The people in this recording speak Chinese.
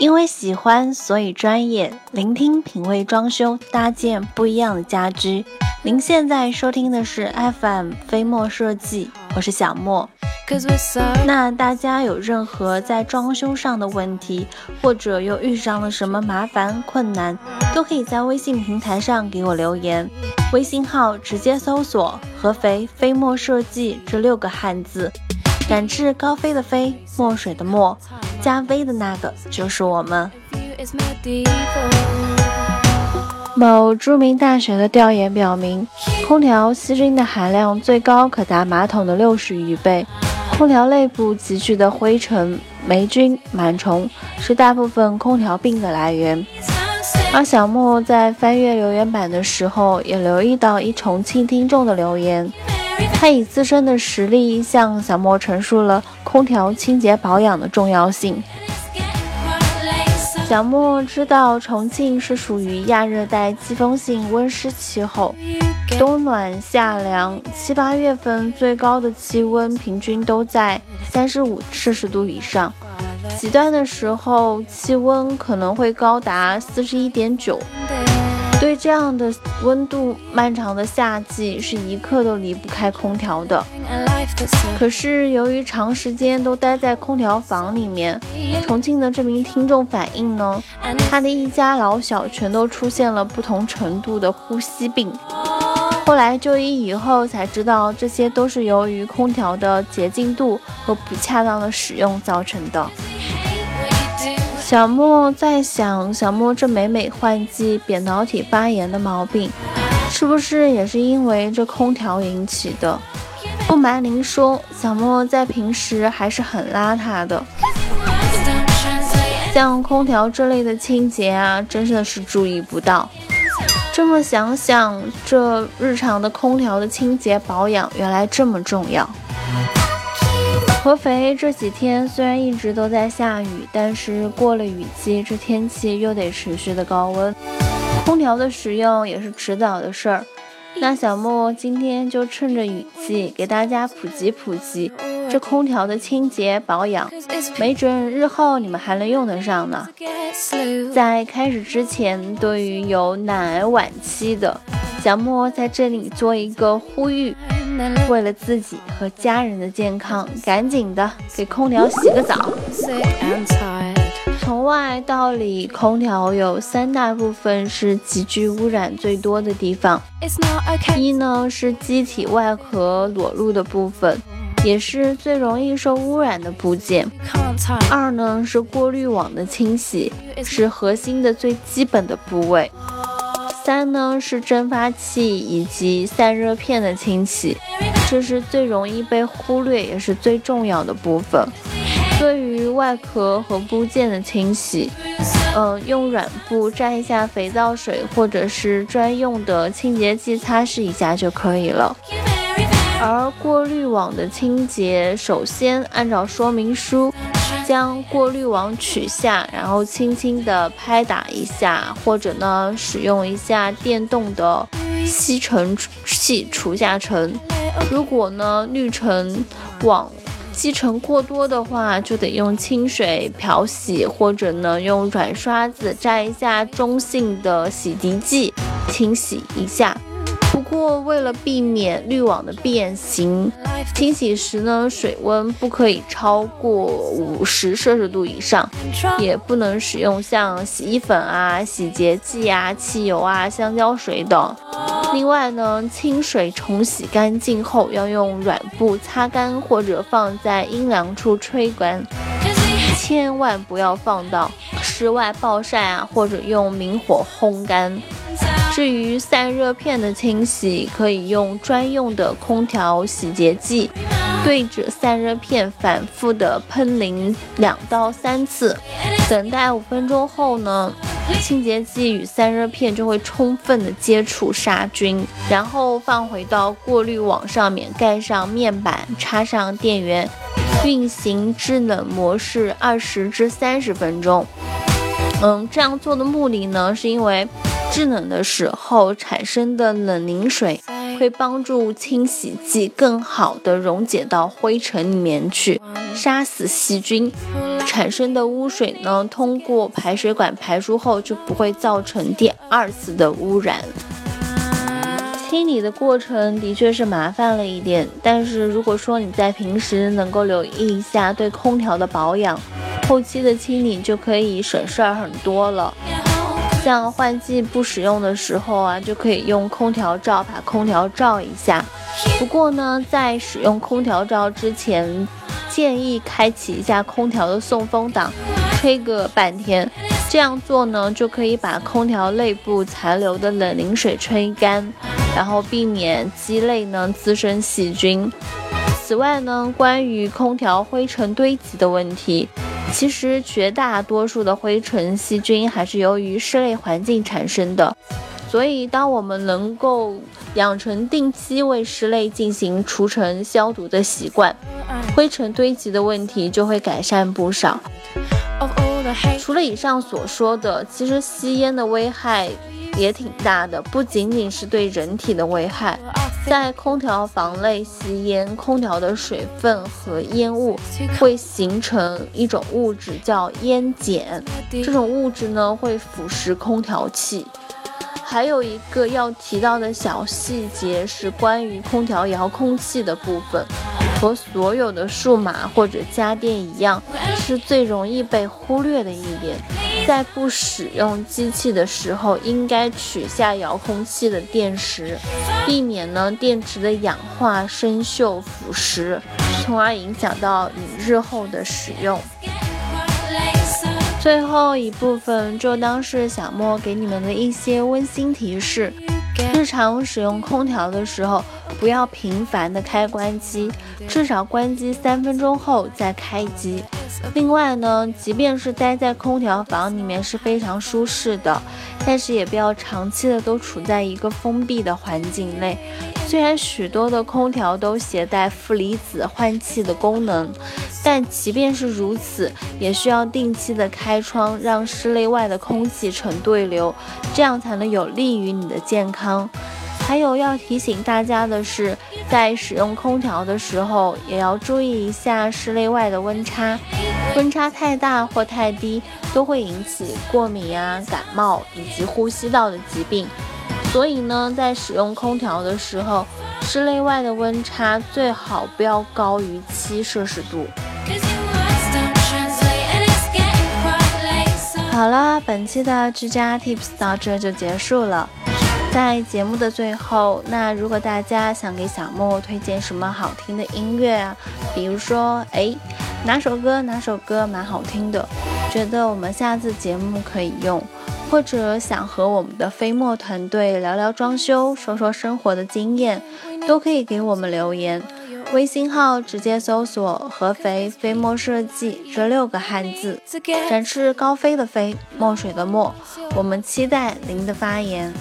因为喜欢，所以专业。聆听品味装修，搭建不一样的家居。您现在收听的是 FM 飞墨设计，我是小莫。那大家有任何在装修上的问题，或者又遇上了什么麻烦困难，都可以在微信平台上给我留言。微信号直接搜索“合肥飞墨设计”这六个汉字，展翅高飞的飞，墨水的墨。加 V 的那个就是我们。某著名大学的调研表明，空调细菌的含量最高可达马桶的六十余倍。空调内部积聚的灰尘、霉菌、螨虫是大部分空调病的来源。而小莫在翻阅留言板的时候，也留意到一重庆听众的留言。他以自身的实力向小莫陈述了空调清洁保养的重要性。小莫知道重庆是属于亚热带季风性温湿气候，冬暖夏凉，七八月份最高的气温平均都在三十五摄氏度以上，极端的时候气温可能会高达四十一点九。对这样的温度漫长的夏季，是一刻都离不开空调的。可是由于长时间都待在空调房里面，重庆的这名听众反映呢，他的一家老小全都出现了不同程度的呼吸病。后来就医以后才知道，这些都是由于空调的洁净度和不恰当的使用造成的。小莫在想，小莫这每每换季扁桃体发炎的毛病，是不是也是因为这空调引起的？不瞒您说，小莫在平时还是很邋遢的，像空调这类的清洁啊，真的是注意不到。这么想想，这日常的空调的清洁保养，原来这么重要。合肥这几天虽然一直都在下雨，但是过了雨季，这天气又得持续的高温，空调的使用也是迟早的事儿。那小莫今天就趁着雨季，给大家普及普及这空调的清洁保养，没准日后你们还能用得上呢。在开始之前，对于有奶癌晚期的小莫，在这里做一个呼吁。为了自己和家人的健康，赶紧的给空调洗个澡。从外到里，空调有三大部分是极具污染最多的地方。一呢是机体外壳裸露的部分，也是最容易受污染的部件。二呢是过滤网的清洗，是核心的最基本的部位。三呢是蒸发器以及散热片的清洗，这是最容易被忽略也是最重要的部分。对于外壳和部件的清洗，嗯，用软布沾一下肥皂水或者是专用的清洁剂擦拭一下就可以了。而过滤网的清洁，首先按照说明书。将过滤网取下，然后轻轻的拍打一下，或者呢使用一下电动的吸尘器除下尘。如果呢滤尘网积尘过多的话，就得用清水漂洗，或者呢用软刷子蘸一下中性的洗涤剂清洗一下。不过，为了避免滤网的变形，清洗时呢，水温不可以超过五十摄氏度以上，也不能使用像洗衣粉啊、洗洁剂啊、汽油啊、香蕉水等。另外呢，清水冲洗干净后，要用软布擦干或者放在阴凉处吹干，千万不要放到室外暴晒啊，或者用明火烘干。至于散热片的清洗，可以用专用的空调洗洁剂对着散热片反复的喷淋两到三次，等待五分钟后呢，清洁剂与散热片就会充分的接触杀菌，然后放回到过滤网上面，盖上面板，插上电源，运行制冷模式二十至三十分钟。嗯，这样做的目的呢，是因为。制冷的时候产生的冷凝水会帮助清洗剂更好的溶解到灰尘里面去，杀死细菌。产生的污水呢，通过排水管排出后就不会造成第二次的污染。清理的过程的确是麻烦了一点，但是如果说你在平时能够留意一下对空调的保养，后期的清理就可以省事儿很多了。像换季不使用的时候啊，就可以用空调罩把空调罩一下。不过呢，在使用空调罩之前，建议开启一下空调的送风档，吹个半天。这样做呢，就可以把空调内部残留的冷凝水吹干。然后避免机内呢滋生细菌。此外呢，关于空调灰尘堆积的问题，其实绝大多数的灰尘细菌还是由于室内环境产生的。所以，当我们能够养成定期为室内进行除尘消毒的习惯，灰尘堆积的问题就会改善不少。除了以上所说的，其实吸烟的危害。也挺大的，不仅仅是对人体的危害，在空调房内吸烟，空调的水分和烟雾会形成一种物质叫烟碱，这种物质呢会腐蚀空调器。还有一个要提到的小细节是关于空调遥控器的部分，和所有的数码或者家电一样，是最容易被忽略的一点。在不使用机器的时候，应该取下遥控器的电池，避免呢电池的氧化、生锈、腐蚀，从而影响到你日后的使用。最后一部分就当是小莫给你们的一些温馨提示：日常使用空调的时候，不要频繁的开关机，至少关机三分钟后再开机。另外呢，即便是待在空调房里面是非常舒适的，但是也不要长期的都处在一个封闭的环境内。虽然许多的空调都携带负离子换气的功能，但即便是如此，也需要定期的开窗，让室内外的空气成对流，这样才能有利于你的健康。还有要提醒大家的是，在使用空调的时候，也要注意一下室内外的温差，温差太大或太低，都会引起过敏啊、感冒以及呼吸道的疾病。所以呢，在使用空调的时候，室内外的温差最好不要高于七摄氏度。好了，本期的居家 Tips 到这就结束了。在节目的最后，那如果大家想给小莫推荐什么好听的音乐啊，比如说，哎，哪首歌哪首歌蛮好听的，觉得我们下次节目可以用，或者想和我们的飞墨团队聊聊装修，说说生活的经验，都可以给我们留言。微信号直接搜索“合肥飞墨设计”这六个汉字，展翅高飞的飞，墨水的墨，我们期待您的发言。